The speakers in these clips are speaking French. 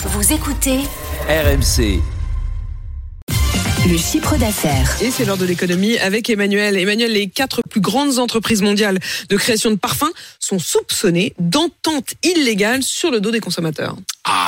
Vous écoutez RMC. le chiffre d'affaires. Et c'est l'heure de l'économie avec Emmanuel. Emmanuel, les quatre plus grandes entreprises mondiales de création de parfums sont soupçonnées d'entente illégale sur le dos des consommateurs.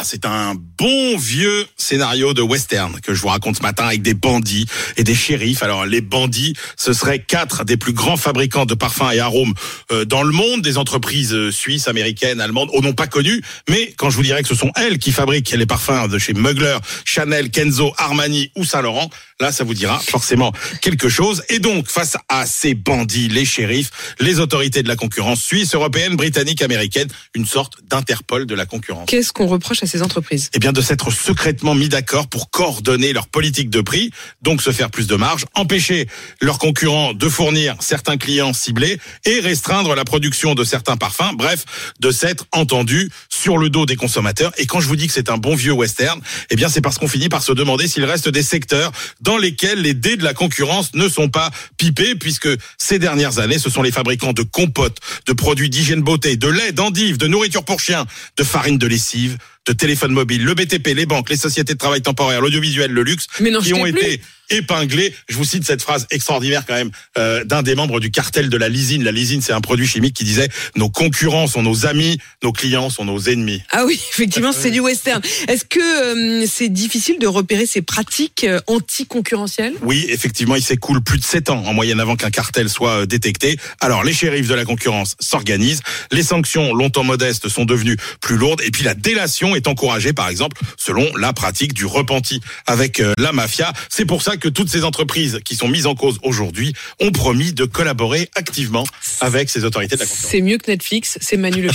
Ah, c'est un bon vieux scénario de western que je vous raconte ce matin avec des bandits et des shérifs. Alors, les bandits, ce seraient quatre des plus grands fabricants de parfums et arômes euh, dans le monde, des entreprises euh, suisses, américaines, allemandes, au nom pas connues. Mais quand je vous dirais que ce sont elles qui fabriquent les parfums de chez Mugler, Chanel, Kenzo, Armani ou Saint-Laurent, là, ça vous dira forcément quelque chose. Et donc, face à ces bandits, les shérifs, les autorités de la concurrence suisse, européenne, britannique, américaine, une sorte d'Interpol de la concurrence. Qu'est-ce qu'on reproche à ces entreprises Eh bien, de s'être secrètement mis d'accord pour coordonner leur politique de prix, donc se faire plus de marge, empêcher leurs concurrents de fournir certains clients ciblés et restreindre la production de certains parfums. Bref, de s'être entendu sur le dos des consommateurs. Et quand je vous dis que c'est un bon vieux western, eh bien, c'est parce qu'on finit par se demander s'il reste des secteurs dans lesquels les dés de la concurrence ne sont pas pipés, puisque ces dernières années, ce sont les fabricants de compotes, de produits d'hygiène beauté, de lait, d'endives, de nourriture pour chiens, de farine de lessive, de téléphone mobile, le BTP, les banques, les sociétés de travail temporaire, l'audiovisuel, le luxe, Mais qui ont plus. Été épinglés. Je vous cite cette phrase extraordinaire quand même euh, d'un des membres du cartel de la lysine. La lysine, c'est un produit chimique qui disait nos concurrents sont nos amis, nos clients sont nos ennemis. Ah oui, effectivement, c'est du western. Est-ce que euh, c'est difficile de repérer ces pratiques euh, anticoncurrentielles? Oui, effectivement, il s'écoule plus de 7 ans en moyenne avant qu'un cartel soit euh, détecté. Alors, les shérifs de la concurrence s'organisent, les sanctions longtemps modestes sont devenues plus lourdes, et puis la délation est encouragée, par exemple, selon la pratique du repenti avec euh, la mafia. C'est pour ça que toutes ces entreprises qui sont mises en cause aujourd'hui ont promis de collaborer activement avec ces autorités de. C'est mieux que Netflix, c'est Manu le.